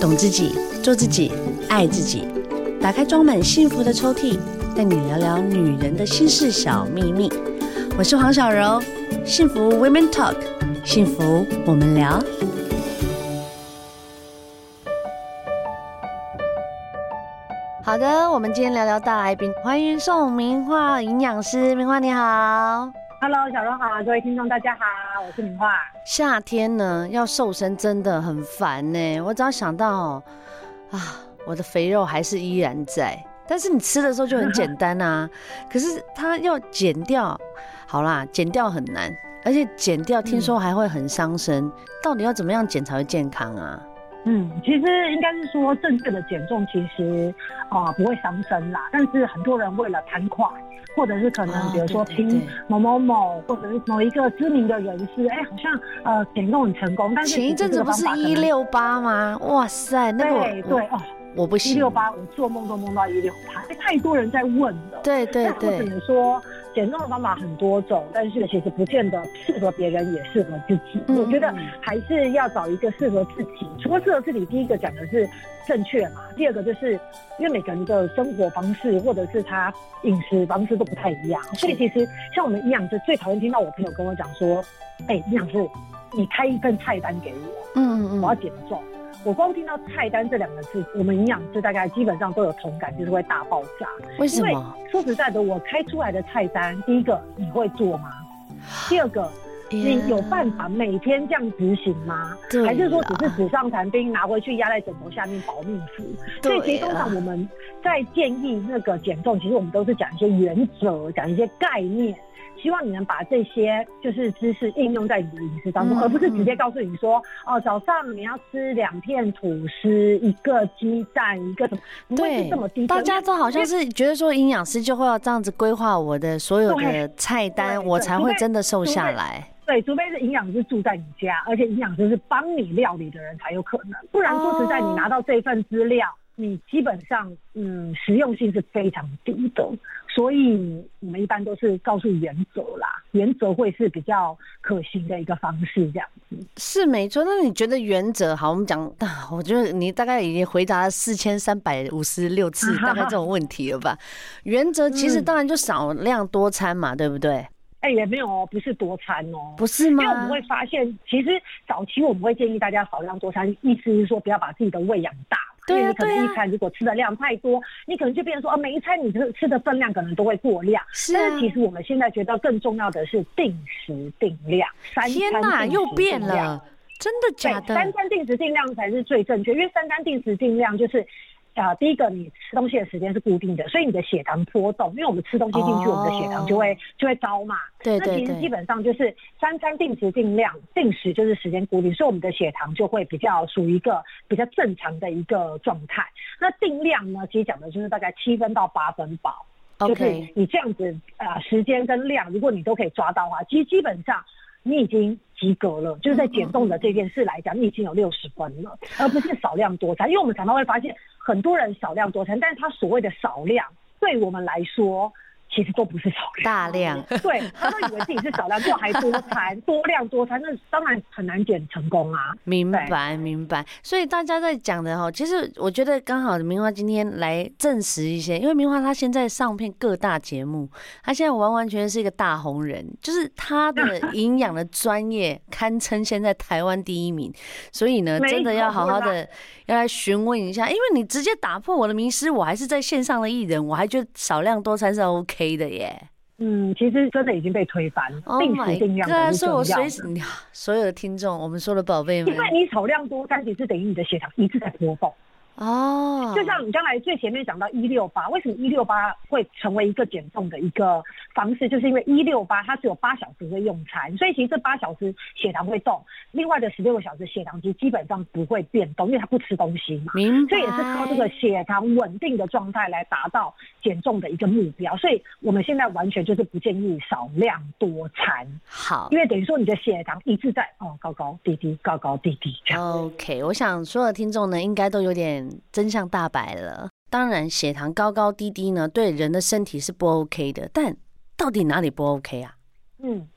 懂自己，做自己，爱自己。打开装满幸福的抽屉，带你聊聊女人的心事小秘密。我是黄小柔，幸福 Women Talk，幸福我们聊。好的，我们今天聊聊大来宾，欢迎宋明樺营养师，明樺你好。Hello，小柔好，各位听众大家好，我是明樺。夏天呢，要瘦身真的很烦呢。我只要想到啊，我的肥肉还是依然在，但是你吃的时候就很简单啊。可是它要减掉，好啦，减掉很难，而且减掉听说还会很伤身。嗯。到底要怎么样减才会健康啊？嗯，其实应该是说正确的减重，其实啊、呃、不会伤身啦。但是很多人为了贪快，或者是可能比如说听某某某，或者是某一个知名的人士，哎、欸，好像呃减重很成功。但是前一阵子不是一六八吗？哇塞，那个对对哦，我不行。一六八，我做梦都梦到一六八，太多人在问了。对对对。或者说。减重的方法很多种，但是其实不见得适合别人，也适合自己。嗯。我觉得还是要找一个适合自己。除了适合自己，第一个讲的是正确嘛，第二个就是因为每个人的生活方式或者是他饮食方式都不太一样，所以其实像我们营养师最讨厌听到我朋友跟我讲说：“哎，营养师，你开一份菜单给我，嗯嗯，我要减重。”我光听到菜单这两个字，我们营养师大概基本上都有同感，就是会大爆炸。为什么？因为说实在的，我开出来的菜单，第一个你会做吗？第二个，你有办法每天这样执行吗？还是说只是纸上谈兵，拿回去压在枕头下面保命符？所以其实通常我们在建议那个减重，其实我们都是讲一些原则，讲一些概念。希望你能把这些就是知识应用在你的饮食当中，嗯，而不是直接告诉你说，哦，早上你要吃两片吐司，一个鸡蛋，一个什么？对，这么低。大家都好像是觉得说，营养师就会要这样子规划我的所有的菜单，我才会真的瘦下来。对，除非是营养师住在你家，而且营养师是帮你料理的人才有可能，不然说实在，你拿到这份资料。哦你基本上，嗯，实用性是非常低的，所以我们一般都是告诉原则啦，原则会是比较可行的一个方式，这样子是没错。那你觉得原则好？我们讲，我觉得你大概已经回答了四千三百五十六次大概这种问题了吧？原则其实当然就少量多餐嘛，嗯、对不对？哎、欸，也没有哦，不是多餐哦，不是吗？因为我们会发现，其实早期我们会建议大家少量多餐，意思是说不要把自己的胃养大。对，你可能一餐如果吃的量太多，你可能就变成说啊，每一餐你吃吃的分量可能都会过量。是、啊，但是其实我们现在觉得更重要的是定时定量。三餐定时定量。天哪，又变了，真的假的？三餐定时定量才是最正确，因为三餐定时定量就是。啊，第一个，你吃东西的时间是固定的，所以你的血糖波动，因为我们吃东西进去，我们的血糖就会、oh. 就会高嘛。对对对。那其实基本上就是三餐定时定量，定时就是时间固定，所以我们的血糖就会比较属于一个比较正常的一个状态。那定量呢，其实讲的就是大概七分到八分饱就是你这样子啊、呃，时间跟量，如果你都可以抓到的话，其实基本上。你已经及格了，就是在减重的这件事来讲，你已经有六十分了，而不是少量多餐。因为我们常常会发现，很多人少量多餐，但是他所谓的少量，对我们来说。其实都不是少量，大量，对，他都以为自己是少量，就还多餐，多量多餐，那当然很难减成功啊。明白，明白。所以大家在讲的哈，其实我觉得刚好明华今天来证实一些，因为明华他现在上片各大节目，他现在完完全全是一个大红人，就是他的 营养的专业堪称现在台湾第一名，所以呢，真的要好好的要来询问一下，因为你直接打破我的迷思，我还是在线上的艺人，我还觉得少量多餐是 OK。黑的耶，嗯，其实真的已经被推翻了。定时定量的是重要的。所以我随时，所有的听众，我们说的宝贝们，因为你少量多那也是等于你的血糖一直在波动。哦，就像你刚才最前面讲到一六八，为什么一六八会成为一个减重的一个方式？就是因为一六八它只有八小时会用餐，所以其实这八小时血糖会动，另外的十六个小时血糖其实基本上不会变动，因为它不吃东西嘛。明白。所以也是靠这个血糖稳定的状态来达到减重的一个目标。所以我们现在完全就是不建议少量多餐。好，因为等于说你的血糖一直在哦高高低低高高低低这样。OK，我想所有的听众呢应该都有点。真相大白了。当然，血糖高高低低呢，对人的身体是不 OK 的。但到底哪里不 OK 啊？嗯，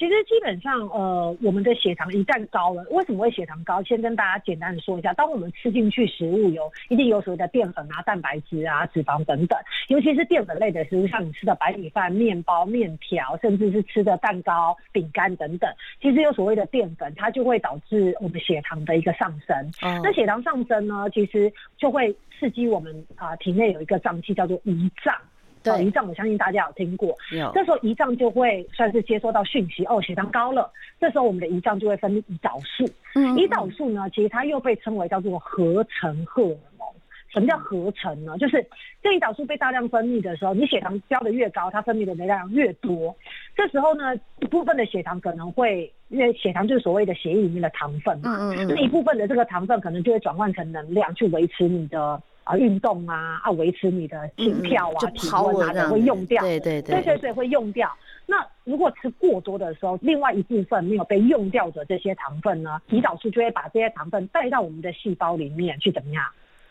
其实基本上，呃，我们的血糖一旦高了，为什么会血糖高？先跟大家简单的说一下，当我们吃进去食物有一定有所谓的淀粉啊、蛋白质啊、脂肪等等，尤其是淀粉类的食物，像你吃的白米饭、面包、面条，甚至是吃的蛋糕、饼干等等，其实有所谓的淀粉，它就会导致我们血糖的一个上升。嗯、那血糖上升呢，其实就会刺激我们啊、呃、体内有一个脏器叫做胰脏。对，胰脏我相信大家有听过。有，这时候胰脏就会算是接收到讯息，哦，血糖高了。这时候我们的胰脏就会分泌胰岛素。嗯，胰岛素呢，其实它又被称为叫做合成荷尔蒙。什么叫合成呢？就是这胰岛素被大量分泌的时候，你血糖飙得越高，它分泌的能量越多。这时候呢，一部分的血糖可能会，因为血糖就是所谓的血液里面的糖分嘛，嗯嗯，那一部分的这个糖分可能就会转换成能量去维持你的。啊，运动啊，啊，维持你的心跳啊，嗯、体温啊，都会用掉。对对对，对对对，会用掉。那如果吃过多的时候，另外一部分没有被用掉的这些糖分呢，胰岛素就会把这些糖分带到我们的细胞里面去，怎么样？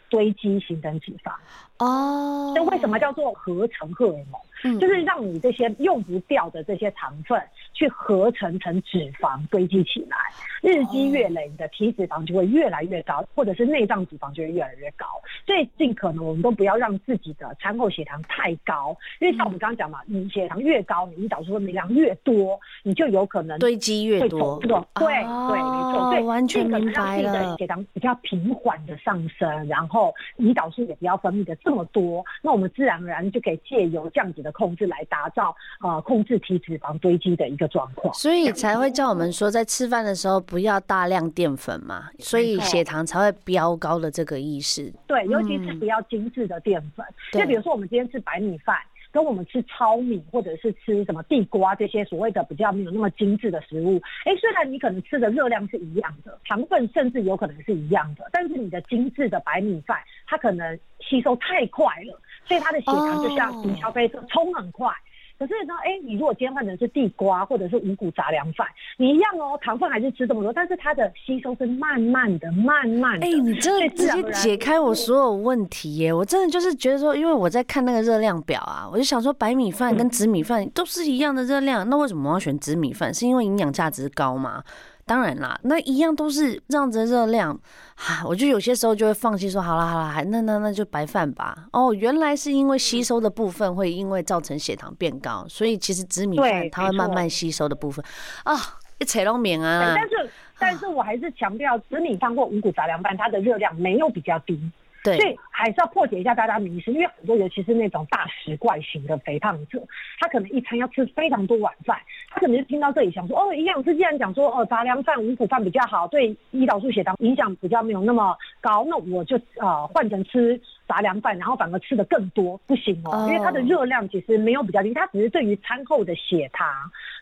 堆积形成脂肪。哦。那为什么叫做合成荷尔蒙？嗯，就是让你这些用不掉的这些糖分去合成成脂肪堆积起来，日积月累，你的体脂肪就会越来越高，或者是内脏脂肪就会越来越高。所以尽可能我们都不要让自己的餐后血糖太高，因为像我们刚刚讲嘛，你血糖越高，你胰岛素分泌量越多，你就有可能堆积越多。对对，没错，对，完全明白了。尽可能让自己的血糖比较平缓的上升，然后胰岛素也不要分泌的这么多，那我们自然而然就可以借由这样子的。控制来达到呃控制体脂肪堆积的一个状况，所以才会叫我们说在吃饭的时候不要大量淀粉嘛，所以血糖才会飙高的这个意思。对，尤其是不要精致的淀粉，就比如说我们今天吃白米饭，跟我们吃糙米或者是吃什么地瓜这些所谓的比较没有那么精致的食物，哎，虽然你可能吃的热量是一样的，糖分甚至有可能是一样的，但是你的精致的白米饭，它可能吸收太快了。所以他的血糖就像云霄飞车，冲很快。可是呢，哎，你如果今天换成是地瓜或者是五谷杂粮饭，你一样哦，糖分还是吃这么多，但是它的吸收是慢慢的、慢慢的。哎，你真的直接解开我所有问题耶！我真的就是觉得说，因为我在看那个热量表啊，我就想说，白米饭跟紫米饭都是一样的热量，那为什么我要选紫米饭？是因为营养价值高吗？当然啦，那一样都是这样子的热量，哈，我就有些时候就会放弃说，好啦好了，还那那那就白饭吧。哦，原来是因为吸收的部分会因为造成血糖变高，所以其实紫米饭它会慢慢吸收的部分啊，一扯拢免啊。但是但是我还是强调，紫米饭或五谷杂粮饭，它的热量没有比较低。对，所以还是要破解一下大家迷思，因为很多尤其是那种大食怪型的肥胖者，他可能一餐要吃非常多碗饭，他可能就听到这里想说，哦，营养师既然讲说，哦，杂粮饭、五谷饭比较好，对胰岛素、血糖影响比较没有那么高，那我就呃换成吃杂粮饭，然后反而吃的更多，不行哦，因为它的热量其实没有比较低，它只是对于餐后的血糖、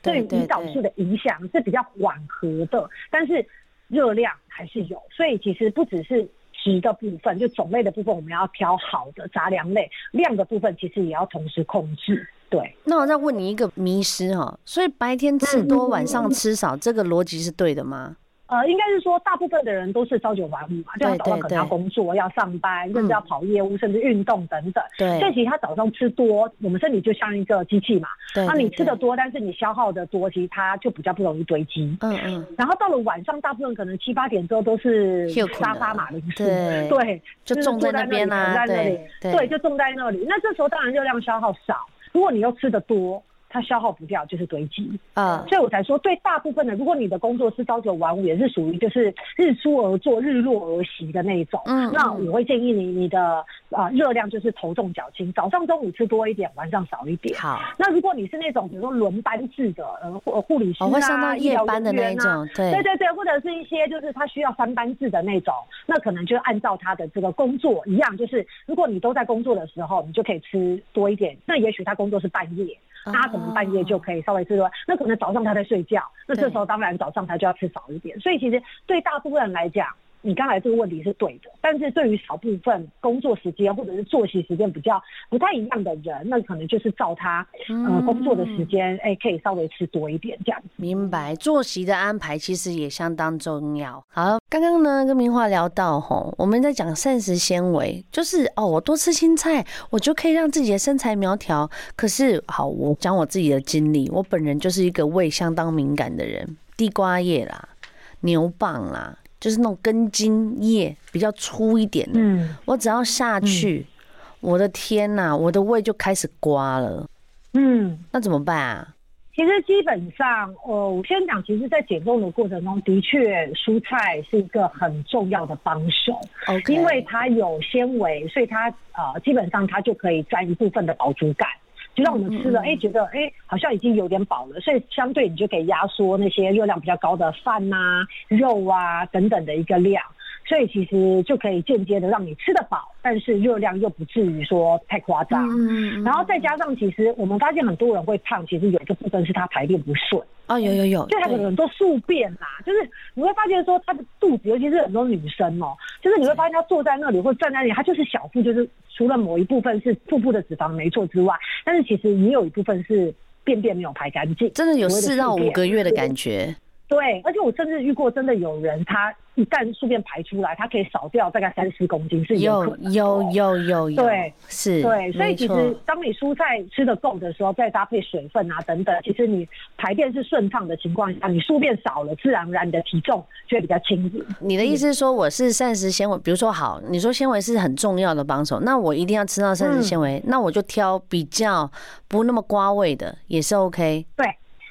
对于胰岛素的影响是比较缓和的，但是热量还是有，所以其实不只是。值的部分，就种类的部分，我们要挑好的杂粮类；量的部分，其实也要同时控制。对。那我再问你一个迷失哈，所以白天吃多，晚上吃少，这个逻辑是对的吗？呃，应该是说，大部分的人都是朝九晚五嘛，就他早上可能要工作、要上班，甚至要跑业务，嗯、甚至运动等等。对。所以其实他早上吃多，我们身体就像一个机器嘛。对。那你吃的多，但是你消耗的多，其实它就比较不容易堆积。嗯嗯。然后到了晚上，大部分可能七八点之后都是沙发马铃薯。对。对。就种在那边啊。对。对，就种在那里。那这时候当然热量消耗少，如果你又吃的多。它消耗不掉，就是堆积啊，所以我才说，对大部分的，如果你的工作是朝九晚五，也是属于就是日出而作、日落而息的那一种，嗯，那我会建议你，你的啊热量就是头重脚轻，早上、中午吃多一点，晚上少一点。好，那如果你是那种比如说轮班制的，呃，护护理师啊，会上到夜班的那种，对，对对对，或者是一些就是他需要三班制的那种，那可能就按照他的这个工作一样，就是如果你都在工作的时候，你就可以吃多一点。那也许他工作是半夜。他可能半夜就可以稍微吃多，那可能早上他在睡觉，那这时候当然早上他就要吃少一点。所以其实对大部分人来讲，你刚才这个问题是对的，但是对于少部分工作时间或者是作息时间比较不太一样的人，那可能就是照他呃工作的时间，哎、嗯欸，可以稍微吃多一点这样。明白，作息的安排其实也相当重要。好，刚刚呢跟明华聊到吼，我们在讲膳食纤维，就是哦，我多吃青菜，我就可以让自己的身材苗条。可是好，我讲我自己的经历，我本人就是一个胃相当敏感的人，地瓜叶啦、牛蒡啦。就是那种根茎叶比较粗一点的，嗯，我只要下去，嗯、我的天呐，我的胃就开始刮了，嗯，那怎么办啊？其实基本上，呃，我先讲，其实，在减重的过程中，的确蔬菜是一个很重要的帮手.因为它有纤维，所以它呃，基本上它就可以占一部分的饱足感。就让我们吃了，哎、欸，觉得哎、欸，好像已经有点饱了，所以相对你就可以压缩那些热量比较高的饭呐、啊、肉啊等等的一个量。所以其实就可以间接的让你吃得饱，但是热量又不至于说太夸张。嗯，然后再加上，其实我们发现很多人会胖，其实有一个部分是他排便不顺。哦，有有有，就他可能很多宿便啦，就是你会发现说他的肚子，尤其是很多女生哦、喔，就是你会发现他坐在那里或站在那里，他就是小腹，就是除了某一部分是腹部的脂肪没错之外，但是其实也有一部分是便便没有排干净，真的有四到五个月的感觉。对，而且我甚至遇过真的有人，他一旦宿便排出来，他可以少掉大概三十公斤，是有有有有有有，对，是，对，所以其实当你蔬菜吃的够的时候，再搭配水分啊等等，其实你排便是顺畅的情况下，你宿便少了，自然而然你的体重就会比较轻盈。你的意思是说，我是膳食纤维，比如说好，你说纤维是很重要的帮手，那我一定要吃到膳食纤维，嗯、那我就挑比较不那么瓜味的，也是 OK。对。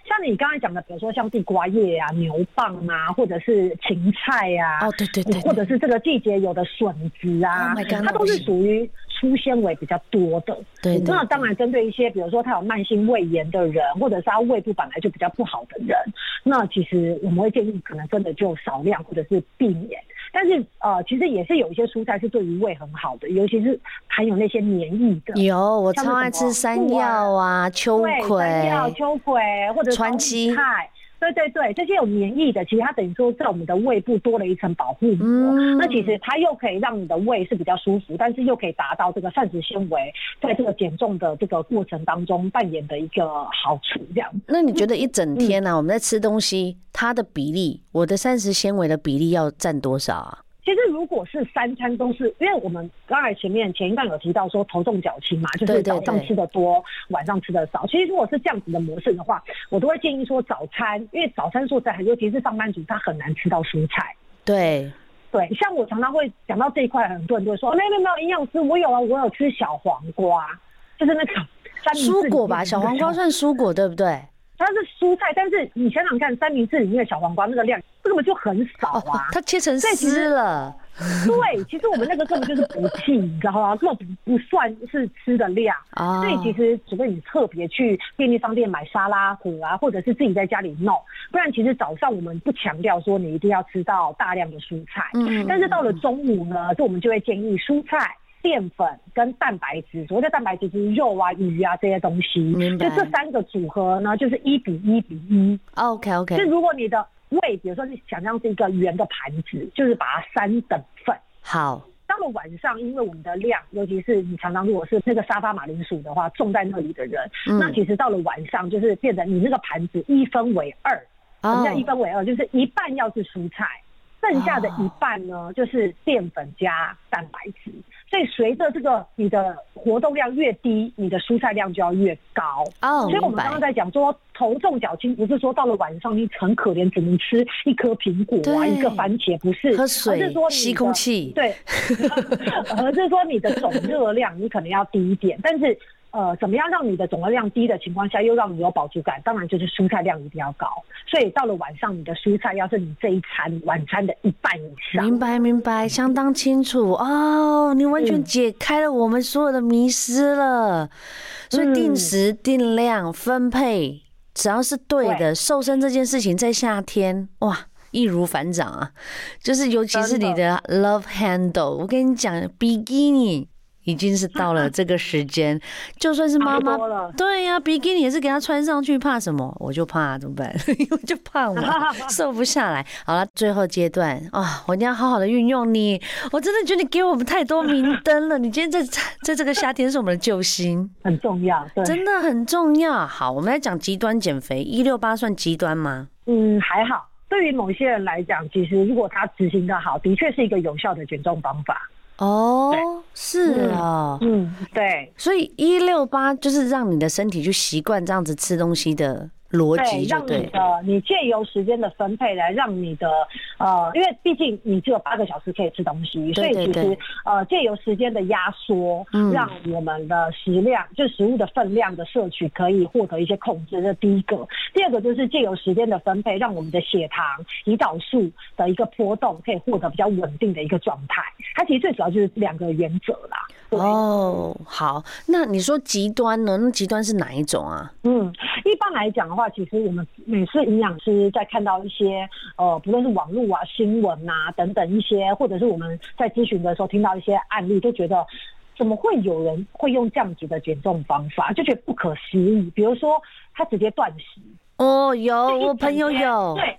像你刚才讲的，比如说像地瓜叶啊、牛蒡啊，或者是芹菜啊，哦对对对，或者是这个季节有的笋子啊，oh、God, 它都是属于粗纤维比较多的。对，那当然针对一些，比如说他有慢性胃炎的人，或者是他胃部本来就比较不好的人，那其实我们会建议可能真的就少量或者是避免。但是呃，其实也是有一些蔬菜是对于胃很好的，尤其是含有那些免疫的。有，我超爱吃山药啊、秋葵、山药、秋葵或者川七菜。对对对，这些有免疫的，其实它等于说在我们的胃部多了一层保护膜。嗯、那其实它又可以让你的胃是比较舒服，但是又可以达到这个膳食纤维在这个减重的这个过程当中扮演的一个好处。这样。那你觉得一整天呢、啊，嗯、我们在吃东西，它的比例，我的膳食纤维的比例要占多少啊？其实，如果是三餐都是，因为我们刚才前面前一段有提到说头重脚轻嘛，就是早上吃的多，晚上吃的少。其实如果是这样子的模式的话，我都会建议说早餐，因为早餐说在尤其是上班族，他很难吃到蔬菜。对对，像我常常会讲到这一块，很多人都会说，没有没有营养师，我有啊，我有吃小黄瓜，就是那个三蔬果吧，小黄瓜算蔬果对不对？蔬菜，但是你想想看，三明治里面的小黄瓜那个量根本就很少啊！它切成丝了。对，其实我们那个根本就是补气，你知道吗？根本不算是吃的量。所以其实除非你特别去便利商店买沙拉盒啊，或者是自己在家里弄，不然其实早上我们不强调说你一定要吃到大量的蔬菜。嗯。但是到了中午呢，就我们就会建议蔬菜。淀粉跟蛋白质，所谓的蛋白质就是肉啊、鱼啊这些东西，明白。就这三个组合呢，就是一比一比一。OK OK。就如果你的胃，比如说你想象是一个圆的盘子，就是把它三等份。好。到了晚上，因为我们的量，尤其是你常常如果是那个沙发马铃薯的话，种在那里的人，嗯、那其实到了晚上就是变成你那个盘子一分为二。什么叫一分为二？就是一半要是蔬菜，剩下的一半呢，就是淀粉加蛋白质。所以随着这个你的活动量越低，你的蔬菜量就要越高。哦，所以我们刚刚在讲说头重脚轻，不是说到了晚上你很可怜，只能吃一颗苹果啊，一个番茄，不是，喝水，而是说吸空气，对，而是说你的总热量你可能要低一点，但是。呃，怎么样让你的总热量低的情况下，又让你有饱足感？当然就是蔬菜量一定要高。所以到了晚上，你的蔬菜要是你这一餐晚餐的一半以上。明白，明白，相当清楚哦。你完全解开了我们所有的迷失了。嗯、所以定时定量分配，只要是对的，对瘦身这件事情在夏天哇，易如反掌啊。就是尤其是你的 love handle，我跟你讲，比基尼。已经是到了这个时间，就算是妈妈，对呀、啊，比基尼也是给他穿上去，怕什么？我就怕怎么办？我就胖嘛，瘦不下来。好了，最后阶段啊、哦，我一定要好好的运用你。我真的觉得你给我们太多明灯了。你今天在在这个夏天是我们的救星，很重要，对，真的很重要。好，我们来讲极端减肥，一六八算极端吗？嗯，还好。对于某些人来讲，其实如果他执行的好，的确是一个有效的减重方法。哦，是啊，嗯，对，所以一六八就是让你的身体去习惯这样子吃东西的。逻辑就对，让你的你借由时间的分配来让你的呃，因为毕竟你只有八个小时可以吃东西，所以其实呃借由时间的压缩，让我们的食量就食物的分量的摄取可以获得一些控制。这第一个，第二个就是借由时间的分配，让我们的血糖、胰岛素的一个波动可以获得比较稳定的一个状态。它其实最主要就是两个原则啦。哦，好，那你说极端呢？那极端是哪一种啊？嗯，一般来讲的话，其实我们每次营养师在看到一些呃，不论是网络啊、新闻啊等等一些，或者是我们在咨询的时候听到一些案例，都觉得怎么会有人会用这样子的减重方法，就觉得不可思议。比如说，他直接断食。哦，有，我朋友有。对，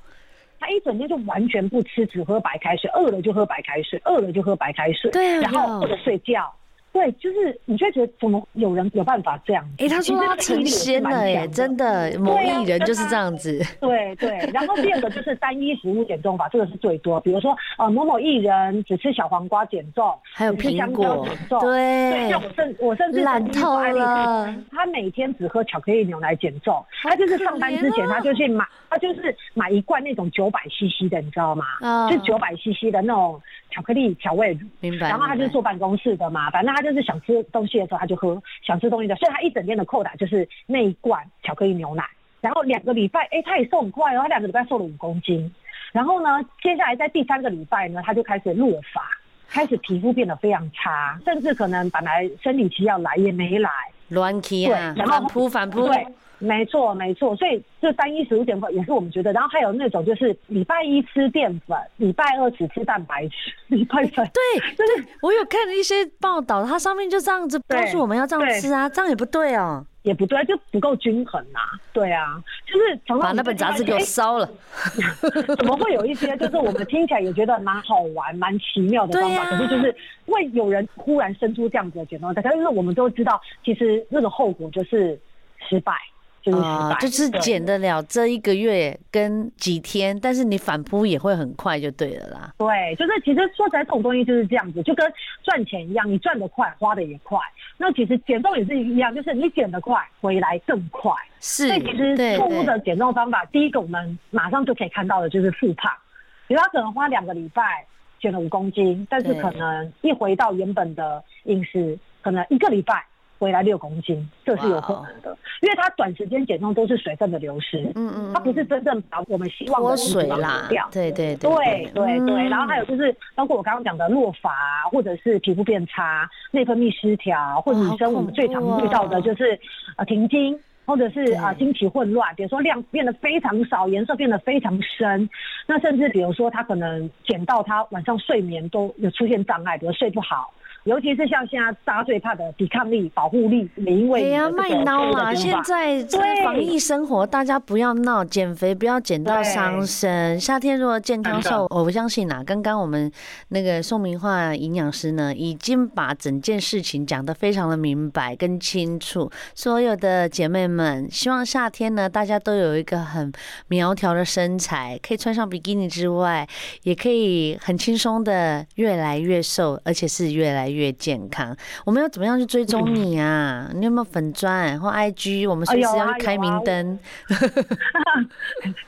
他一整天就完全不吃，只喝白开水，饿了就喝白开水，饿了就喝白开水，对，然后或者睡觉。对，就是你就觉得怎么有人有办法这样？哎、欸，他说他成仙了耶，真的，某艺人就是这样子。对对，然后第二个就是单一食物减重法，这个是最多。比如说呃，某某艺人只吃小黄瓜减重，还有苹果减重。对，对，像我甚我甚至懒透了，他每天只喝巧克力牛奶减重，他就是上班之前他就去买，他就是买一罐那种九百 CC 的，你知道吗？啊、哦，就九百 CC 的那种巧克力调味乳。明白。然后他就坐办公室的嘛，反正他就。就是想吃东西的时候，他就喝；想吃东西的，所以他一整天的扣打就是那一罐巧克力牛奶。然后两个礼拜，哎、欸，他也瘦很快哦，他两个礼拜瘦了五公斤。然后呢，接下来在第三个礼拜呢，他就开始落发，开始皮肤变得非常差，甚至可能本来生理期要来也没来，乱期啊，然后反扑反扑。对没错，没错，所以这单一食物减肥也是我们觉得，然后还有那种就是礼拜一吃淀粉，礼拜二只吃蛋白质，礼拜三对 就是我有看一些报道，它上面就这样子告诉我们要这样吃啊，这样也不对哦，也不对，就不够均衡呐、啊，对啊，就是从把那本杂志给我烧了，怎么会有一些就是我们听起来也觉得蛮好玩、蛮奇妙的方法，可是就是会有人忽然生出这样子的减重，可是我们都知道，其实那个后果就是失败。啊、呃，就是减得了这一个月跟几天，但是你反扑也会很快，就对了啦。对，就是其实说起来，这种东西就是这样子，就跟赚钱一样，你赚得快，花得也快。那其实减重也是一样，就是你减得快，回来更快。是，所以其实错误的减重方法，第一个我们马上就可以看到的就是复胖。比如他可能花两个礼拜减了五公斤，但是可能一回到原本的饮食，可能一个礼拜。回来六公斤，这是有可能的，因为它短时间减重都是水分的流失，嗯嗯，它不是真正把我们希望的脱水啦，对对对对对。对，然后还有就是包括我刚刚讲的落发，或者是皮肤变差、内分泌失调，或者女生我们最常遇到的就是呃停经，或者是啊经期混乱，比如说量变得非常少，颜色变得非常深，那甚至比如说她可能减到她晚上睡眠都有出现障碍，比如睡不好。尤其是像现在大家最怕的抵抗力、保护力，每因为哎呀卖孬啊！现在这个防疫生活，大家不要闹，减肥不要减到伤身。夏天如果健康瘦，我不相信啊！刚刚我们那个宋明化营养师呢，已经把整件事情讲得非常的明白跟清楚。所有的姐妹们，希望夏天呢，大家都有一个很苗条的身材，可以穿上比基尼之外，也可以很轻松的越来越瘦，而且是越来越。越健康，我们要怎么样去追踪你啊？嗯、你有没有粉砖或 IG？我们随时要去开明灯，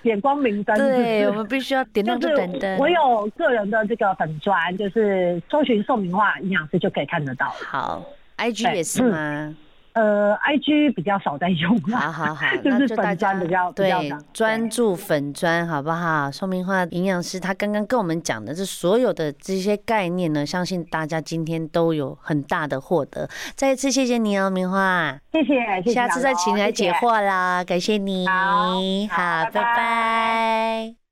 点、哎、光明灯。对，我们必须要点亮这盏灯。我有个人的这个粉砖，就是搜寻宋明话营养师就可以看得到。好，IG 也是吗？呃，I G 比较少在用，好好好，就是粉砖比较对专注粉砖，好不好？说明化营养师他刚刚跟我们讲的这所有的这些概念呢，相信大家今天都有很大的获得。再一次谢谢你哦，明化，谢谢，谢谢，下次再请你来解惑啦，感谢你，好，好，拜拜。拜拜。